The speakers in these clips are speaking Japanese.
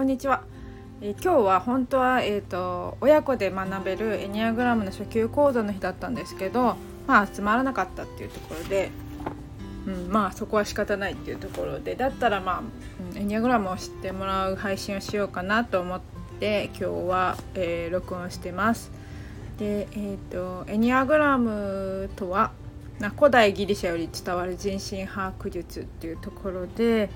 こんにちは、え、今日は本当は、えーと、親子で学べるエニアグラムの初級講座の日だったんですけどまあ集まらなかったっていうところで、うん、まあそこは仕方ないっていうところでだったらまあ、うん、エニアグラムを知ってもらう配信をしようかなと思って今日は、えー、録音してます。で、えーと、エニアグラムとは古代ギリシャより伝わる人心把握術っていうところで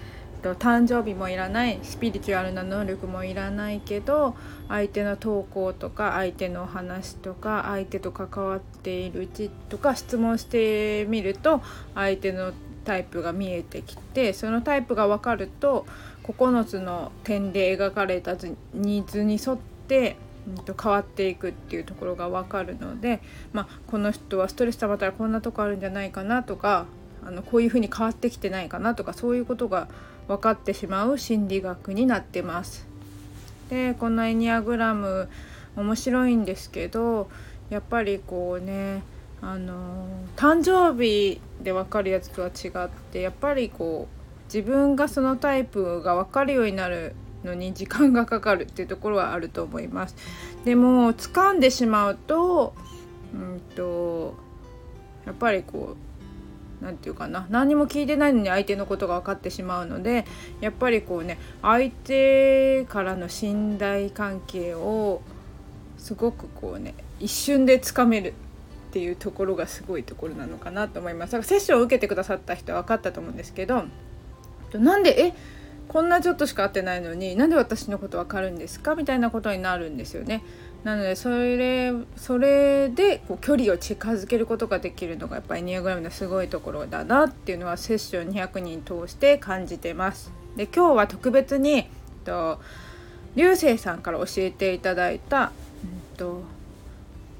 と誕生日もいらないスピリチュアルな能力もいらないけど相手の投稿とか相手の話とか相手と関わっているうちとか質問してみると相手のタイプが見えてきてそのタイプが分かると9つの点で描かれたニーズに沿ってと変わっていくっていうところが分かるので、まあ、この人はストレス溜まったらこんなとこあるんじゃないかなとかあのこういうふうに変わってきてないかなとかそういうことが分かってしまう心理学になってます。でこのエニアグラム面白いんですけどやっぱりこうねあの誕生日で分かるやつとは違ってやっぱりこう自分がそのタイプが分かるようになるのに時間がかかるっていうところはあると思います。でも掴んでしまうと,、うんと、やっぱりこう何て言うかな何も聞いてないのに相手のことが分かってしまうのでやっぱりこうね相手からの信頼関係をすごくこうね一瞬でつかめるっていうところがすごいところなのかなと思います。だからセッションを受けてくださった人は分かったと思うんですけどなんでえこんなちょっとしか会ってないのになんで私のこと分かるんですか？みたいなことになるんですよね。なのでそれそれでこう距離を近づけることができるのがやっぱりニアグラムのすごいところだなっていうのはセッション200人通して感じてます。で今日は特別にと流星さんから教えていただいた、うんと、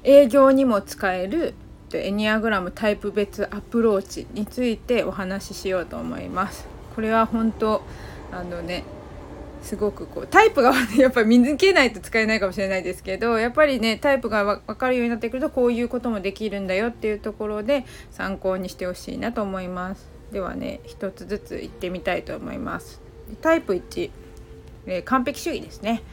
営業にも使えるエニアグラムタイプ別アプローチについてお話ししようと思います。これは本当あのねすごくこうタイプが やっぱり見抜けないと使えないかもしれないですけどやっぱりねタイプが分かるようになってくるとこういうこともできるんだよっていうところで参考にしてほしいなと思います。ではね一つずついってみたいと思います。タイプ1、えー、完璧主義ですね。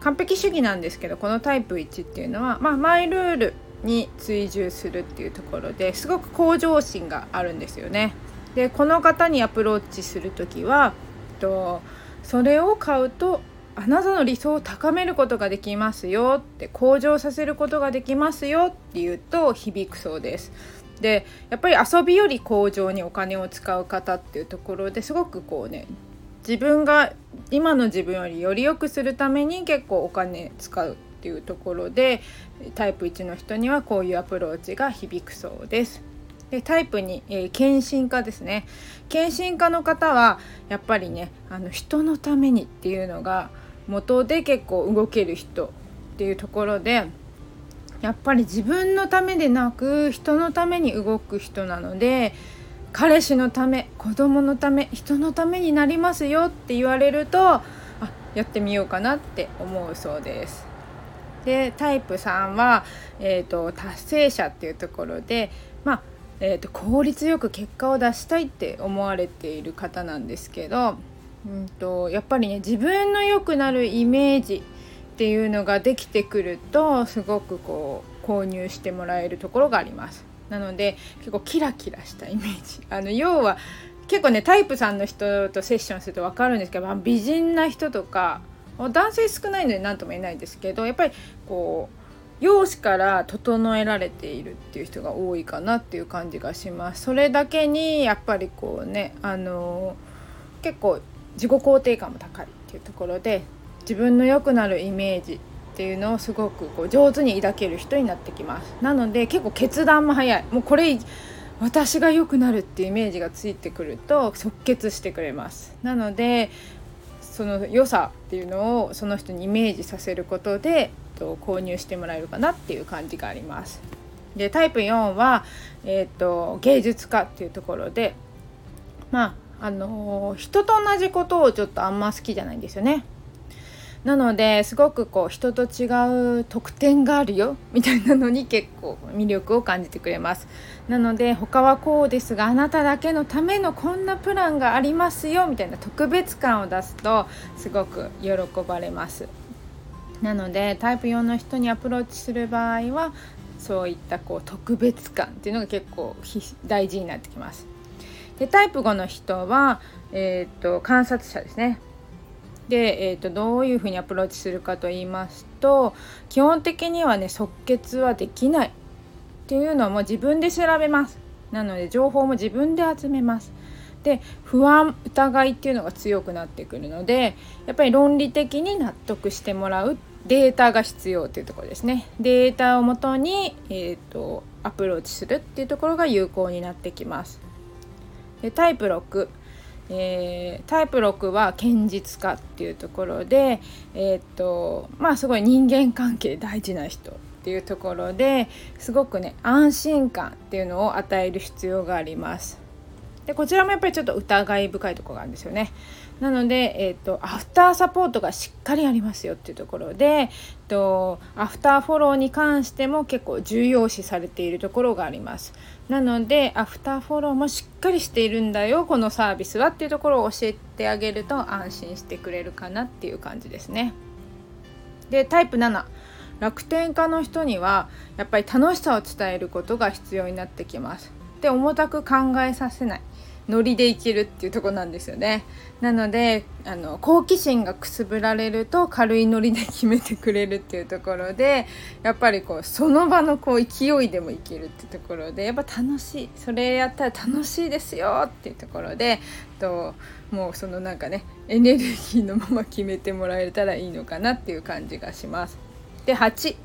完璧主義なんですけどこのタイプ1っていうのは、まあ、マイルールに追従するっていうところですごく向上心があるんですよね。でこの方にアプローチする時はえっとそれを買うとあなたの理想を高めることができますよって向上させることができますよって言うと響くそうです。でやっぱり遊びより向上にお金を使う方っていうところですごくこうね自分が今の自分よりより良くするために結構お金使うっていうところでタイプ1の人にはこういうアプローチが響くそうです。でタイプ2、えー、献身家ですね献身家の方はやっぱりねあの人のためにっていうのが元で結構動ける人っていうところでやっぱり自分のためでなく人のために動く人なので彼氏のため子供のため人のためになりますよって言われるとあやってみようかなって思うそうです。でタイプ3は、えーと達成者っていうところでまあえーと、効率よく結果を出したいって思われている方なんですけど、うんと、やっぱりね自分の良くなるイメージっていうのができてくるとすごくこう購入してもらえるところがあります。なので結構キラキラしたイメージ あの要は結構ねタイプさんの人とセッションすると分かるんですけど美人な人とか男性少ないので何とも言えないですけどやっぱりこう容姿から整えられているっていう人が多いかなっていう感じがします。それだけにやっぱりこうねあの結構自己肯定感も高いっていうところで自分の良くなるイメージっていうのをすごくこう上手に抱ける人になってきます。なので結構決断も早い。もうこれ私が良くなるっていうイメージがついてくると即決してくれます。なのでその良さっていうのをその人にイメージさせることでと、購入してもらえるかなっていう感じがあります。でタイプ4は、えーと、芸術家っていうところでまああのー、人と同じことをちょっとあんま好きじゃないんですよね。なのですごくこう人と違う特典があるよ みたいなのに結構魅力を感じてくれます。なので他はこうですがあなただけのためのこんなプランがありますよみたいな特別感を出すとすごく喜ばれます。なのでタイプ4の人にアプローチする場合はそういったこう特別感っていうのが結構大事になってきます。でタイプ5の人は、えーと観察者ですね。で、えーと、どういうふうにアプローチするかと言いますと基本的にはね即決はできないっていうのも自分で調べます。なので情報も自分で集めます。で不安疑いっていうのが強くなってくるのでやっぱり論理的に納得してもらうデータが必要というところですね。データをもとに、えーとアプローチするっていうところが有効になってきます。でタイプ6えー、タイプ6は堅実家っていうところで、えー、っとまあすごい人間関係大事な人っていうところですごくね安心感っていうのを与える必要があります。でこちらもやっぱりちょっと疑い深いとこがあるんですよね。なので、えーと、アフターサポートがしっかりありますよっていうところでとアフターフォローに関しても結構重要視されているところがあります。なのでアフターフォローもしっかりしているんだよこのサービスはっていうところを教えてあげると安心してくれるかなっていう感じですね。でタイプ7楽天家の人にはやっぱり楽しさを伝えることが必要になってきます。で重たく考えさせないノリでいけるっていうとこなんですよねなのであの好奇心がくすぶられると軽いノリで決めてくれるっていうところでやっぱりこうその場のこう勢いでもいけるっていうところでやっぱ楽しいそれやったら楽しいですよっていうところでともうそのなんかねエネルギーのまま決めてもらえたらいいのかなっていう感じがします。で8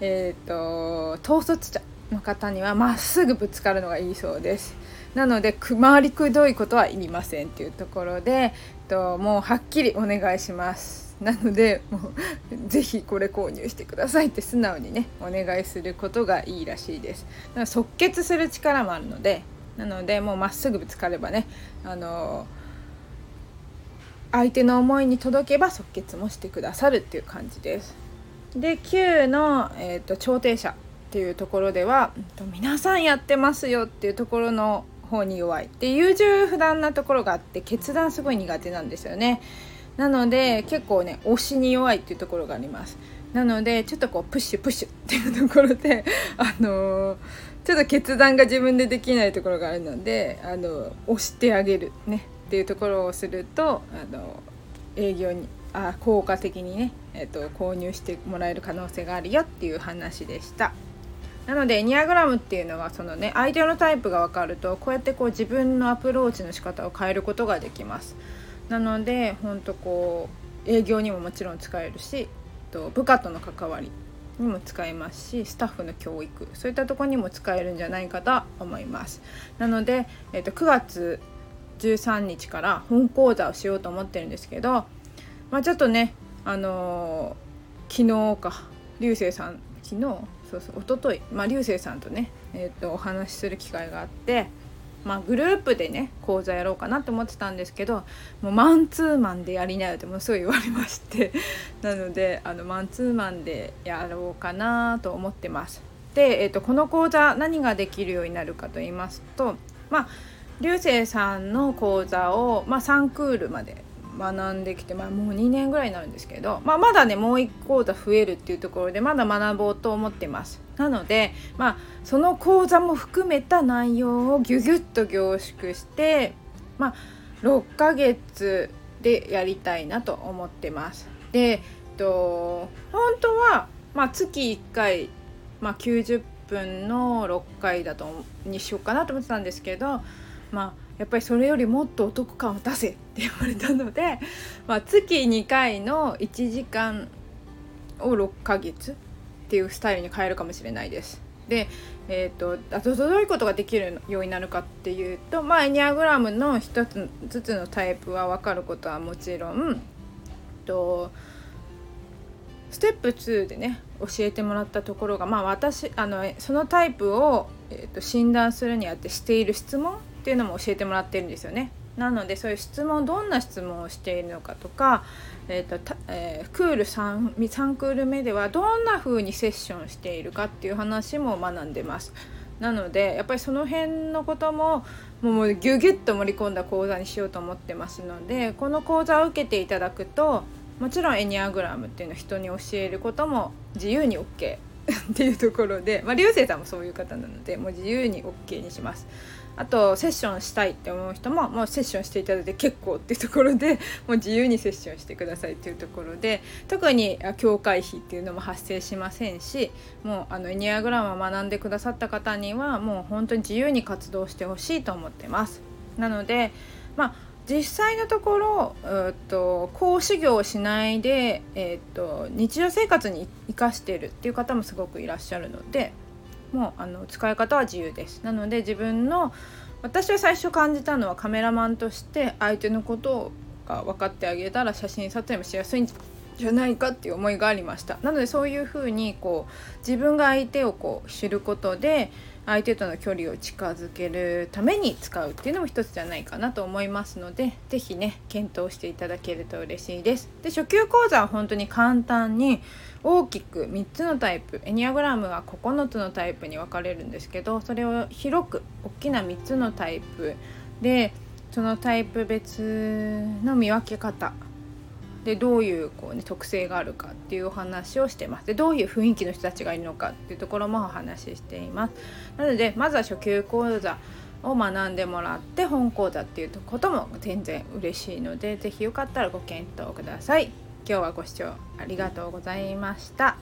えっ、ー、と統率者の方にはまっすぐぶつかるのがいいそうです。なので回りくどいことはいりませんっていうところでともうはっきりお願いします。なのでもうぜひこれ購入してくださいって素直にねお願いすることがいいらしいです。だから即決する力もあるのでなのでもうまっすぐぶつかればねあの相手の思いに届けば即決もしてくださるっていう感じです。で9の、えーと、調停者っていうところでは皆さんやってますよっていうところの方に弱い。で優柔不断なところがあって決断すごい苦手なんですよね。なので結構ね推しに弱いっていうところがあります。なのでちょっとこうプッシュプッシュっていうところで あのー、ちょっと決断が自分でできないところがあるのであの押してあげるねっていうところをするとあの営業にあ効果的にね、えーと購入してもらえる可能性があるよっていう話でした。なのでエニアグラムっていうのはそのね相手のタイプが分かるとこうやってこう自分のアプローチの仕方を変えることができます。なのでほんとこう営業にももちろん使えるしと部下との関わりにも使えますしスタッフの教育そういったとこにも使えるんじゃないかと思います。なので、えー、と9月13日から本講座をしようと思ってるんですけど、まあ、ちょっとねあのー、昨日か流星さん昨日そうそう一昨日まあ流星さんとね、えーと、お話しする機会があって、まあ、グループでね講座やろうかなと思ってたんですけどもうマンツーマンでやりなよってもうすごい言われまして なのであのマンツーマンでやろうかなと思ってます。で、えーと、この講座何ができるようになるかと言いますとまあ流星さんの講座を、まあ、3クールまで学んできて、まあ、もう2年ぐらいになるんですけど、まあ、まだねもう1講座増えるっていうところでまだ学ぼうと思ってます。なので、まあ、その講座も含めた内容をギュギュッと凝縮して、まあ、6ヶ月でやりたいなと思ってます。で、えっと、本当は、まあ、月1回、まあ、90分の6回だとにしようかなと思ってたんですけどまあやっぱりそれよりもっとお得感を出せって言われたので、まあ、月2回の1時間を6ヶ月っていうスタイルに変えるかもしれないです。で、えーと、あとどういうことができるようになるかっていうと、まあ、エニアグラムの一つずつのタイプは分かることはもちろんとステップ2でね教えてもらったところが、まあ、私あのそのタイプを、えーと診断するにあってしている質問っていうのも教えてもらってるんですよね。なのでそういう質問どんな質問をしているのかとか、えーとえー、クール 3, 3クール目ではどんな風にセッションしているかっていう話も学んでます。なのでやっぱりその辺のことももうギュギュッと盛り込んだ講座にしようと思ってますのでこの講座を受けていただくともちろんエニアグラムっていうのを人に教えることも自由に OK っていうところで、まあ、流星さんもそういう方なのでもう自由に OK にします。あとセッションしたいって思う人ももうセッションしていただいて結構っていうところで もう自由にセッションしてくださいっていうところで特に境界費っていうのも発生しませんしもうあのエニアグラムを学んでくださった方にはもう本当に自由に活動してほしいと思ってます。なのでまあ実際のところ、えっと、講師業をしないで、えっと、日常生活に生かしてるっていう方もすごくいらっしゃるのでもうあの使い方は自由です。なので自分の私は最初感じたのはカメラマンとして相手のことが分かってあげたら写真撮影もしやすいんじゃないかっていう思いがありました。なのでそういうふうにこう自分が相手をこう知ることで相手との距離を近づけるために使うっていうのも一つじゃないかなと思いますので是非ね検討していただけると嬉しいです。で初級講座は本当に簡単に大きく3つのタイプエニアグラムは9つのタイプに分かれるんですけどそれを広く大きな3つのタイプでそのタイプ別の見分け方でどういうこう、ね、特性があるかっていうお話をしてます。でどういう雰囲気の人たちがいるのかっていうところもお話ししています。なのでまずは初級講座を学んでもらって本講座っていうことも全然嬉しいので是非よかったらご検討ください。今日はご視聴ありがとうございました。